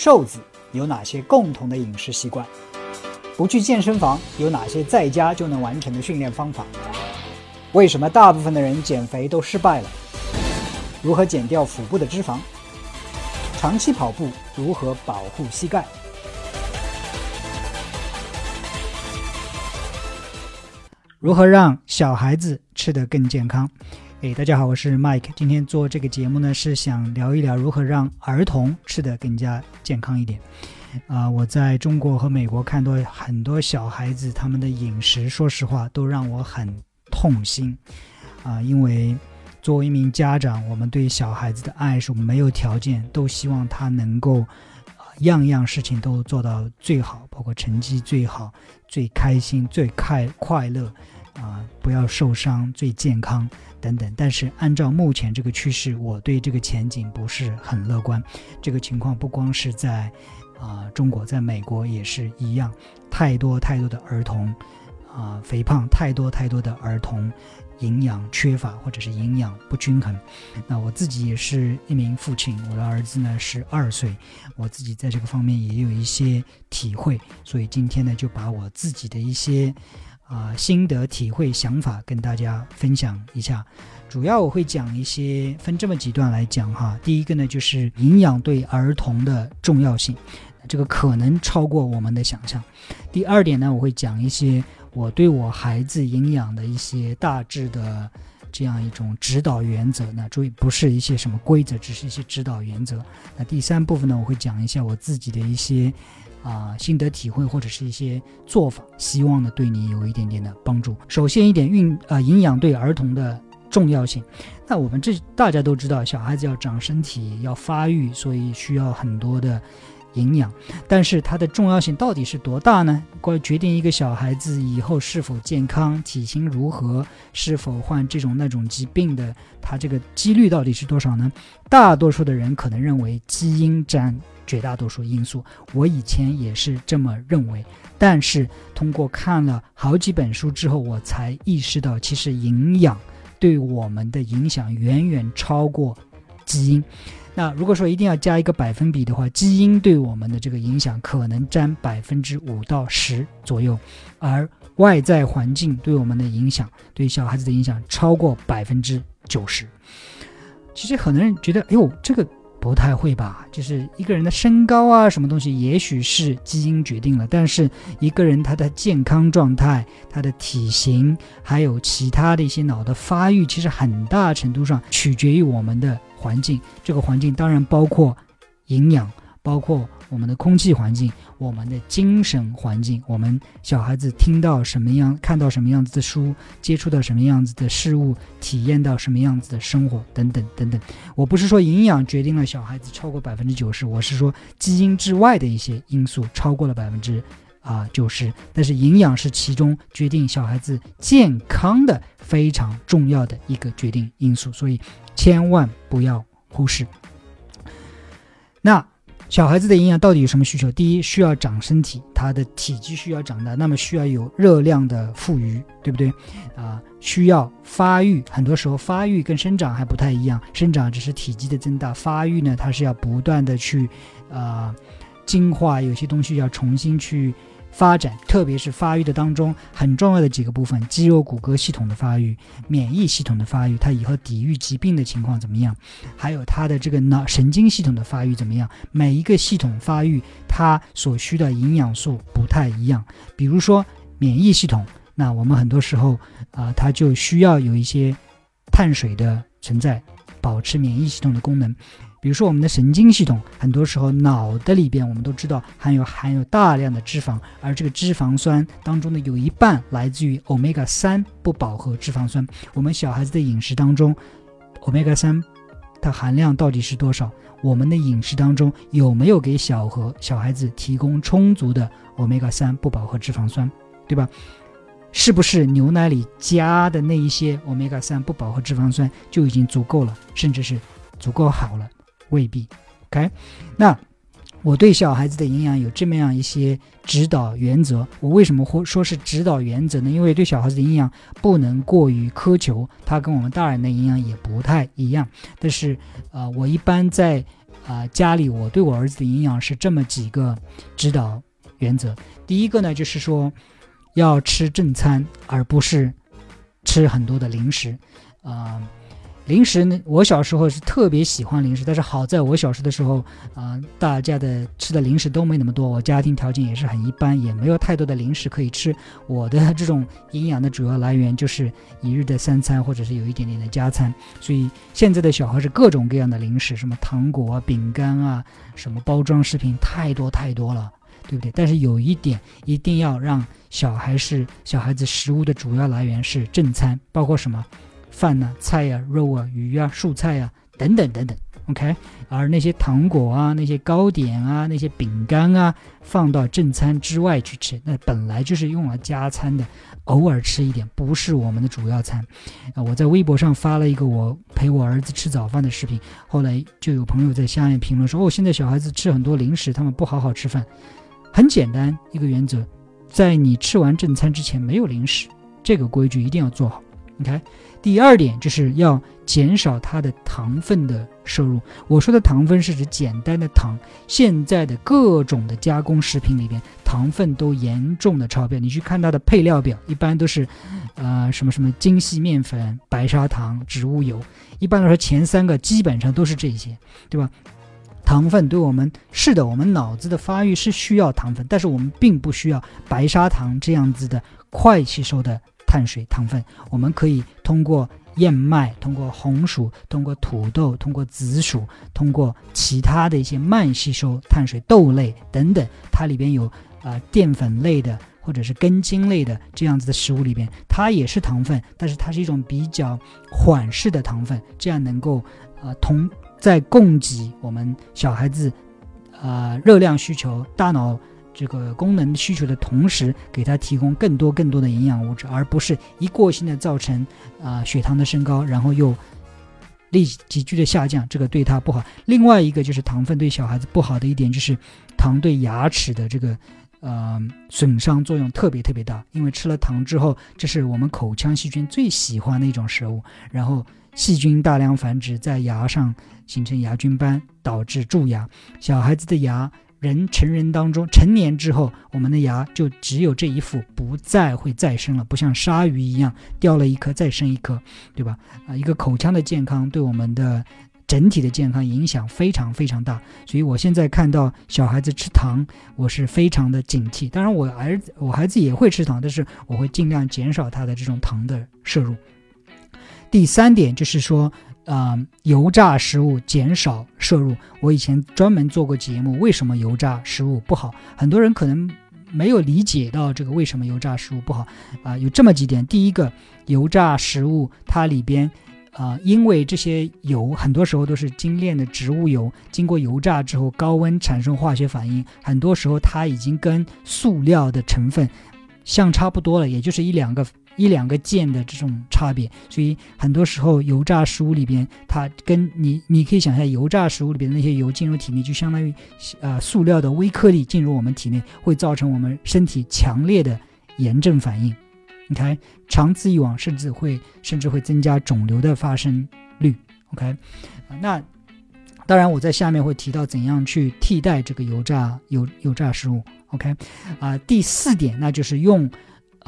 瘦子有哪些共同的饮食习惯？不去健身房有哪些在家就能完成的训练方法？为什么大部分的人减肥都失败了？如何减掉腹部的脂肪？长期跑步如何保护膝盖？如何让小孩子吃得更健康？哎，大家好，我是 Mike。今天做这个节目呢，是想聊一聊如何让儿童吃得更加健康一点。啊，我在中国和美国看到很多小孩子，他们的饮食，说实话都让我很痛心。啊，因为作为一名家长，我们对小孩子的爱是没有条件，都希望他能够样样事情都做到最好，包括成绩最好、最开心、最快快乐。啊，不要受伤，最健康等等。但是按照目前这个趋势，我对这个前景不是很乐观。这个情况不光是在啊中国，在美国也是一样，太多太多的儿童啊肥胖，太多太多的儿童营养缺乏或者是营养不均衡。那我自己也是一名父亲，我的儿子呢是二岁，我自己在这个方面也有一些体会，所以今天呢就把我自己的一些。啊，心得体会、想法跟大家分享一下。主要我会讲一些，分这么几段来讲哈。第一个呢，就是营养对儿童的重要性，这个可能超过我们的想象。第二点呢，我会讲一些我对我孩子营养的一些大致的这样一种指导原则。那注意，不是一些什么规则，只是一些指导原则。那第三部分呢，我会讲一下我自己的一些。啊，心得体会或者是一些做法，希望呢对你有一点点的帮助。首先一点，运啊营养对儿童的重要性。那我们这大家都知道，小孩子要长身体要发育，所以需要很多的营养。但是它的重要性到底是多大呢？关决定一个小孩子以后是否健康、体型如何、是否患这种那种疾病的，它这个几率到底是多少呢？大多数的人可能认为基因占。绝大多数因素，我以前也是这么认为，但是通过看了好几本书之后，我才意识到，其实营养对我们的影响远远超过基因。那如果说一定要加一个百分比的话，基因对我们的这个影响可能占百分之五到十左右，而外在环境对我们的影响，对小孩子的影响超过百分之九十。其实很多人觉得，哎呦，这个。不太会吧，就是一个人的身高啊，什么东西，也许是基因决定了，但是一个人他的健康状态、他的体型，还有其他的一些脑的发育，其实很大程度上取决于我们的环境。这个环境当然包括营养，包括。我们的空气环境，我们的精神环境，我们小孩子听到什么样，看到什么样子的书，接触到什么样子的事物，体验到什么样子的生活，等等等等。我不是说营养决定了小孩子超过百分之九十，我是说基因之外的一些因素超过了百分之啊九十。但是营养是其中决定小孩子健康的非常重要的一个决定因素，所以千万不要忽视。那。小孩子的营养到底有什么需求？第一，需要长身体，他的体积需要长大，那么需要有热量的富余，对不对？啊，需要发育，很多时候发育跟生长还不太一样，生长只是体积的增大，发育呢，它是要不断的去，啊，进化，有些东西要重新去。发展，特别是发育的当中很重要的几个部分：肌肉、骨骼系统的发育、免疫系统的发育，它以后抵御疾病的情况怎么样？还有它的这个脑神经系统的发育怎么样？每一个系统发育，它所需的营养素不太一样。比如说免疫系统，那我们很多时候啊，它就需要有一些碳水的存在，保持免疫系统的功能。比如说，我们的神经系统，很多时候脑的里边，我们都知道含有含有大量的脂肪，而这个脂肪酸当中呢，有一半来自于欧米伽三不饱和脂肪酸。我们小孩子的饮食当中，欧米伽三它含量到底是多少？我们的饮食当中有没有给小和小孩子提供充足的欧米伽三不饱和脂肪酸？对吧？是不是牛奶里加的那一些欧米伽三不饱和脂肪酸就已经足够了，甚至是足够好了？未必，OK。那我对小孩子的营养有这么样一些指导原则。我为什么会说是指导原则呢？因为对小孩子的营养不能过于苛求，它跟我们大人的营养也不太一样。但是，呃，我一般在啊，家里我对我儿子的营养是这么几个指导原则。第一个呢，就是说要吃正餐，而不是吃很多的零食，啊。零食呢？我小时候是特别喜欢零食，但是好在我小时的时候，啊，大家的吃的零食都没那么多，我家庭条件也是很一般，也没有太多的零食可以吃。我的这种营养的主要来源就是一日的三餐，或者是有一点点的加餐。所以现在的小孩是各种各样的零食，什么糖果啊、饼干啊，什么包装食品，太多太多了，对不对？但是有一点一定要让小孩是小孩子食物的主要来源是正餐，包括什么？饭呐、菜呀、肉啊、鱼啊、蔬菜啊，等等等等，OK。而那些糖果啊、那些糕点啊、那些饼干啊，放到正餐之外去吃，那本来就是用来加餐的，偶尔吃一点，不是我们的主要餐。啊，我在微博上发了一个我陪我儿子吃早饭的视频，后来就有朋友在下面评论说：“哦，现在小孩子吃很多零食，他们不好好吃饭。”很简单一个原则，在你吃完正餐之前没有零食，这个规矩一定要做好。你看。第二点就是要减少它的糖分的摄入。我说的糖分是指简单的糖。现在的各种的加工食品里边，糖分都严重的超标。你去看它的配料表，一般都是，呃，什么什么精细面粉、白砂糖、植物油。一般来说，前三个基本上都是这些，对吧？糖分对我们是的，我们脑子的发育是需要糖分，但是我们并不需要白砂糖这样子的快吸收的。碳水、糖分，我们可以通过燕麦、通过红薯、通过土豆、通过紫薯、通过其他的一些慢吸收碳水、豆类等等，它里边有啊淀粉类的或者是根茎类的这样子的食物里边，它也是糖分，但是它是一种比较缓释的糖分，这样能够啊同在供给我们小孩子啊热量需求、大脑。这个功能需求的同时，给他提供更多更多的营养物质，而不是一过性的造成啊血糖的升高，然后又立急剧的下降，这个对他不好。另外一个就是糖分对小孩子不好的一点，就是糖对牙齿的这个呃损伤作用特别特别大，因为吃了糖之后，这是我们口腔细菌最喜欢的一种食物，然后细菌大量繁殖在牙上，形成牙菌斑，导致蛀牙。小孩子的牙。人成人当中，成年之后，我们的牙就只有这一副，不再会再生了，不像鲨鱼一样掉了一颗再生一颗，对吧？啊，一个口腔的健康对我们的整体的健康影响非常非常大，所以我现在看到小孩子吃糖，我是非常的警惕。当然，我儿子我孩子也会吃糖，但是我会尽量减少他的这种糖的摄入。第三点就是说。啊，油炸食物减少摄入。我以前专门做过节目，为什么油炸食物不好？很多人可能没有理解到这个为什么油炸食物不好啊。有这么几点：第一个，油炸食物它里边啊，因为这些油很多时候都是精炼的植物油，经过油炸之后高温产生化学反应，很多时候它已经跟塑料的成分相差不多了，也就是一两个。一两个键的这种差别，所以很多时候油炸食物里边，它跟你你可以想象，油炸食物里边的那些油进入体内，就相当于呃塑料的微颗粒进入我们体内，会造成我们身体强烈的炎症反应。你看，长此以往，甚至会甚至会增加肿瘤的发生率。OK，那当然我在下面会提到怎样去替代这个油炸油油炸食物。OK，啊，第四点那就是用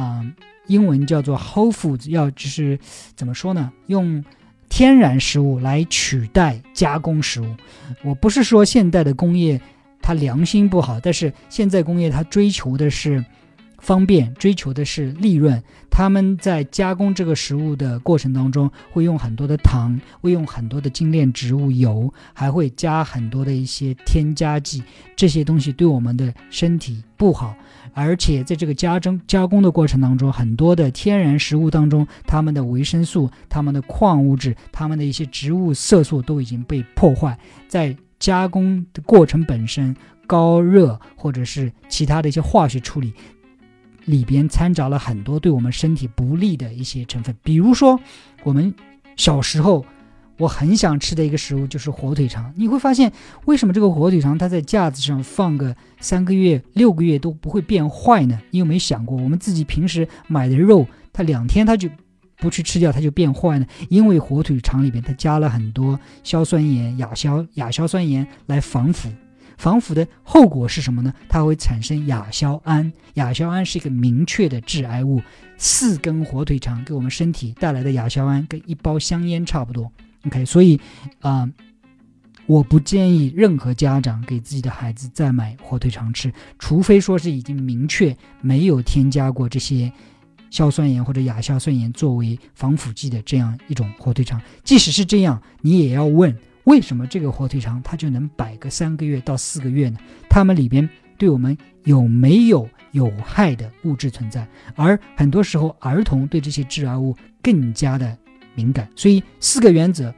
啊。英文叫做 whole foods，要就是怎么说呢？用天然食物来取代加工食物。我不是说现代的工业它良心不好，但是现在工业它追求的是方便，追求的是利润。他们在加工这个食物的过程当中，会用很多的糖，会用很多的精炼植物油，还会加很多的一些添加剂。这些东西对我们的身体不好。而且在这个加蒸加工的过程当中，很多的天然食物当中，它们的维生素、它们的矿物质、它们的一些植物色素都已经被破坏。在加工的过程本身，高热或者是其他的一些化学处理里边掺杂了很多对我们身体不利的一些成分，比如说我们小时候。我很想吃的一个食物就是火腿肠。你会发现，为什么这个火腿肠它在架子上放个三个月、六个月都不会变坏呢？你有没有想过，我们自己平时买的肉，它两天它就不去吃掉它就变坏呢？因为火腿肠里边它加了很多硝酸盐、亚硝亚硝酸盐来防腐。防腐的后果是什么呢？它会产生亚硝胺，亚硝胺是一个明确的致癌物。四根火腿肠给我们身体带来的亚硝胺跟一包香烟差不多。OK，所以啊，我不建议任何家长给自己的孩子再买火腿肠吃，除非说是已经明确没有添加过这些硝酸盐或者亚硝酸盐作为防腐剂的这样一种火腿肠。即使是这样，你也要问。为什么这个火腿肠它就能摆个三个月到四个月呢？它们里边对我们有没有有害的物质存在？而很多时候儿童对这些致癌物更加的敏感。所以四个原则：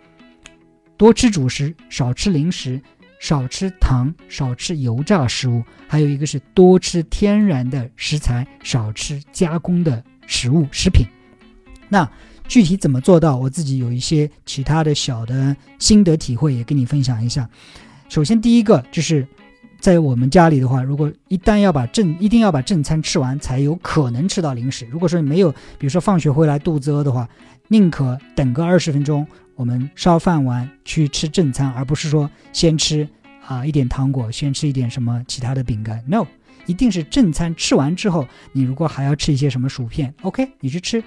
多吃主食，少吃零食，少吃糖，少吃油炸食物。还有一个是多吃天然的食材，少吃加工的食物食品。那。具体怎么做到？我自己有一些其他的小的心得体会，也跟你分享一下。首先，第一个就是在我们家里的话，如果一旦要把正一定要把正餐吃完，才有可能吃到零食。如果说你没有，比如说放学回来肚子饿的话，宁可等个二十分钟，我们烧饭完去吃正餐，而不是说先吃啊一点糖果，先吃一点什么其他的饼干。No，一定是正餐吃完之后，你如果还要吃一些什么薯片，OK，你去吃。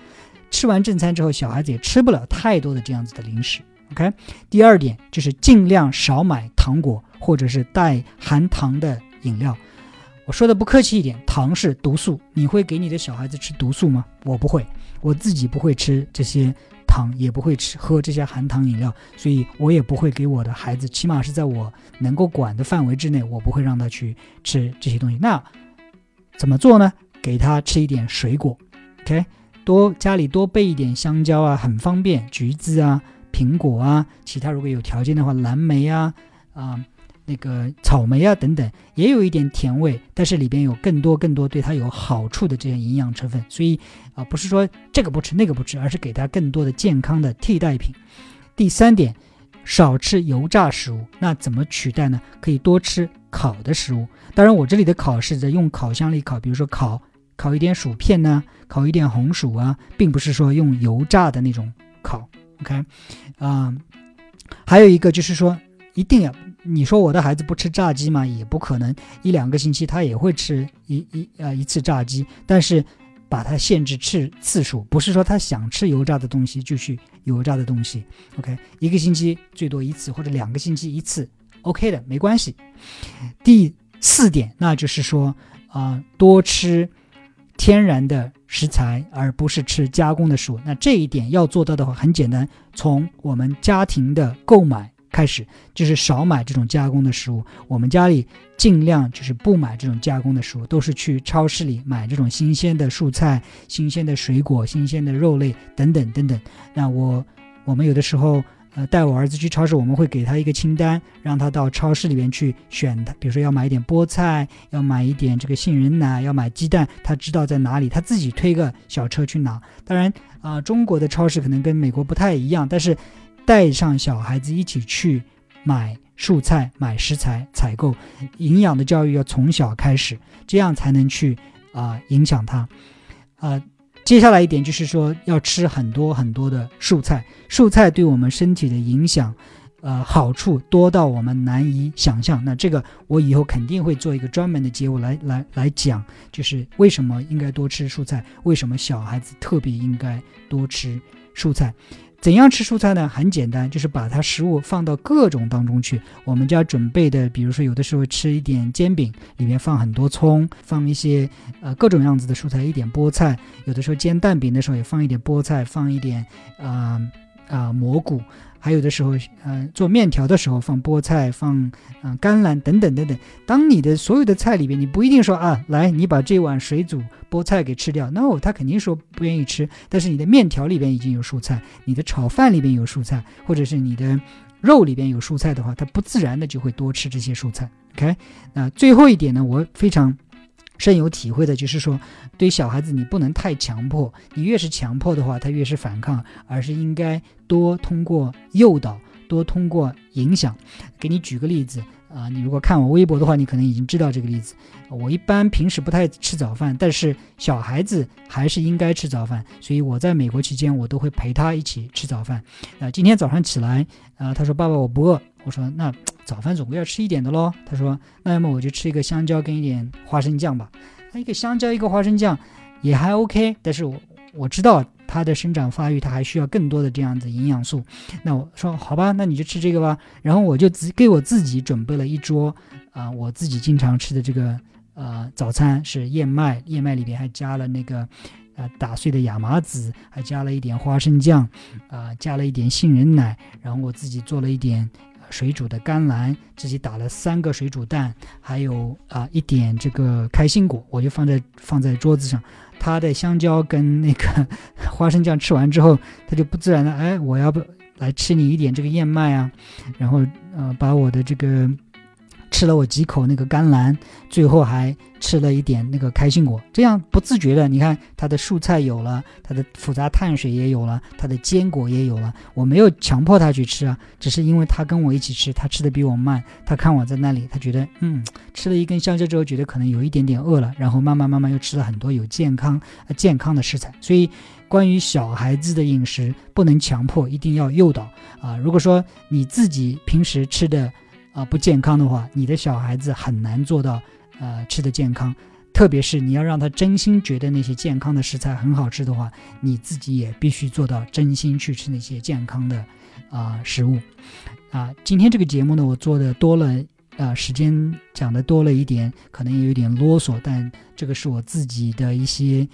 吃完正餐之后，小孩子也吃不了太多的这样子的零食。OK，第二点就是尽量少买糖果或者是带含糖的饮料。我说的不客气一点，糖是毒素。你会给你的小孩子吃毒素吗？我不会，我自己不会吃这些糖，也不会吃喝这些含糖饮料，所以我也不会给我的孩子，起码是在我能够管的范围之内，我不会让他去吃这些东西。那怎么做呢？给他吃一点水果。OK。多家里多备一点香蕉啊，很方便。橘子啊，苹果啊，其他如果有条件的话，蓝莓啊，啊，那个草莓啊等等，也有一点甜味，但是里边有更多更多对它有好处的这些营养成分。所以啊，不是说这个不吃那个不吃，而是给它更多的健康的替代品。第三点，少吃油炸食物。那怎么取代呢？可以多吃烤的食物。当然，我这里的烤是在用烤箱里烤，比如说烤。烤一点薯片呢，烤一点红薯啊，并不是说用油炸的那种烤，OK，啊，还有一个就是说，一定要你说我的孩子不吃炸鸡吗？也不可能，一两个星期他也会吃一一呃一次炸鸡，但是把它限制吃次数，不是说他想吃油炸的东西就去油炸的东西，OK，一个星期最多一次或者两个星期一次，OK 的，没关系。第四点，那就是说啊，多吃。天然的食材，而不是吃加工的食物。那这一点要做到的话，很简单，从我们家庭的购买开始，就是少买这种加工的食物。我们家里尽量就是不买这种加工的食物，都是去超市里买这种新鲜的蔬菜、新鲜的水果、新鲜的肉类等等等等。那我我们有的时候。呃，带我儿子去超市，我们会给他一个清单，让他到超市里面去选。他比如说要买一点菠菜，要买一点这个杏仁奶，要买鸡蛋，他知道在哪里，他自己推个小车去拿。当然啊，中国的超市可能跟美国不太一样，但是带上小孩子一起去买蔬菜、买食材、采购，营养的教育要从小开始，这样才能去啊影响他，啊。接下来一点就是说，要吃很多很多的蔬菜。蔬菜对我们身体的影响，呃，好处多到我们难以想象。那这个我以后肯定会做一个专门的节目来来来讲，就是为什么应该多吃蔬菜，为什么小孩子特别应该多吃蔬菜。怎样吃蔬菜呢？很简单，就是把它食物放到各种当中去。我们家准备的，比如说有的时候吃一点煎饼，里面放很多葱，放一些呃各种样子的蔬菜，一点菠菜。有的时候煎蛋饼的时候也放一点菠菜，放一点啊啊蘑菇。还有的时候，嗯，做面条的时候放菠菜，放嗯甘蓝等等等等。当你的所有的菜里边，你不一定说啊，来，你把这碗水煮菠菜给吃掉。No，他肯定说不愿意吃。但是你的面条里边已经有蔬菜，你的炒饭里边有蔬菜，或者是你的肉里边有蔬菜的话，他不自然的就会多吃这些蔬菜。OK，那最后一点呢，我非常。深有体会的就是说，对小孩子你不能太强迫，你越是强迫的话，他越是反抗，而是应该多通过诱导。多通过影响。给你举个例子啊，你如果看我微博的话，你可能已经知道这个例子。我一般平时不太吃早饭，但是小孩子还是应该吃早饭，所以我在美国期间，我都会陪他一起吃早饭。啊，今天早上起来，啊，他说爸爸我不饿，我说那早饭总归要吃一点的喽。他说那要么我就吃一个香蕉跟一点花生酱吧。那一个香蕉一个花生酱也还 OK，但是我我知道他的生长发育，他还需要更多的这样子营养素。那我说好吧，那你就吃这个吧。然后我就自给我自己准备了一桌啊，我自己经常吃的这个。呃，早餐是燕麦，燕麦里边还加了那个，呃，打碎的亚麻籽，还加了一点花生酱，啊，加了一点杏仁奶，然后我自己做了一点水煮的甘蓝，自己打了三个水煮蛋，还有啊一点这个开心果，我就放在放在桌子上。他的香蕉跟那个 花生酱吃完之后，他就不自然的，哎，我要不来吃你一点这个燕麦啊？然后呃，把我的这个。吃了我几口那个甘蓝，最后还吃了一点那个开心果，这样不自觉的，你看他的蔬菜有了，他的复杂碳水也有了，他的坚果也有了。我没有强迫他去吃啊，只是因为他跟我一起吃，他吃的比我慢。他看我在那里，他觉得嗯，吃了一根香蕉之后，觉得可能有一点点饿了，然后慢慢慢慢又吃了很多有健康呃健康的食材。所以关于小孩子的饮食，不能强迫，一定要诱导啊。如果说你自己平时吃的。啊，不健康的话，你的小孩子很难做到，呃，吃的健康。特别是你要让他真心觉得那些健康的食材很好吃的话，你自己也必须做到真心去吃那些健康的，啊，食物。啊，今天这个节目呢，我做的多了，啊，时间讲的多了一点，可能也有点啰嗦，但这个是我自己的一些，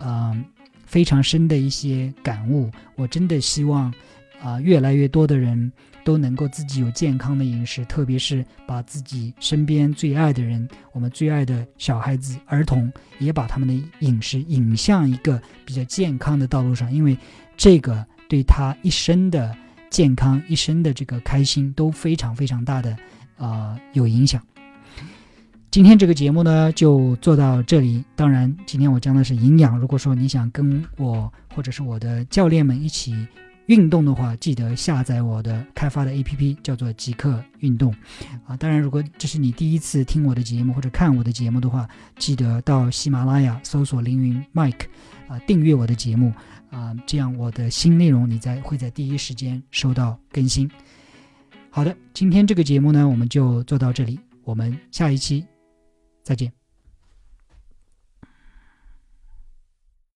嗯，非常深的一些感悟。我真的希望，啊，越来越多的人。都能够自己有健康的饮食，特别是把自己身边最爱的人，我们最爱的小孩子、儿童，也把他们的饮食引向一个比较健康的道路上，因为这个对他一生的健康、一生的这个开心都非常非常大的啊有影响。今天这个节目呢就做到这里。当然，今天我讲的是营养。如果说你想跟我或者是我的教练们一起。运动的话，记得下载我的开发的 APP，叫做极客运动，啊，当然，如果这是你第一次听我的节目或者看我的节目的话，记得到喜马拉雅搜索凌云 Mike，啊，订阅我的节目，啊，这样我的新内容你在会在第一时间收到更新。好的，今天这个节目呢，我们就做到这里，我们下一期再见。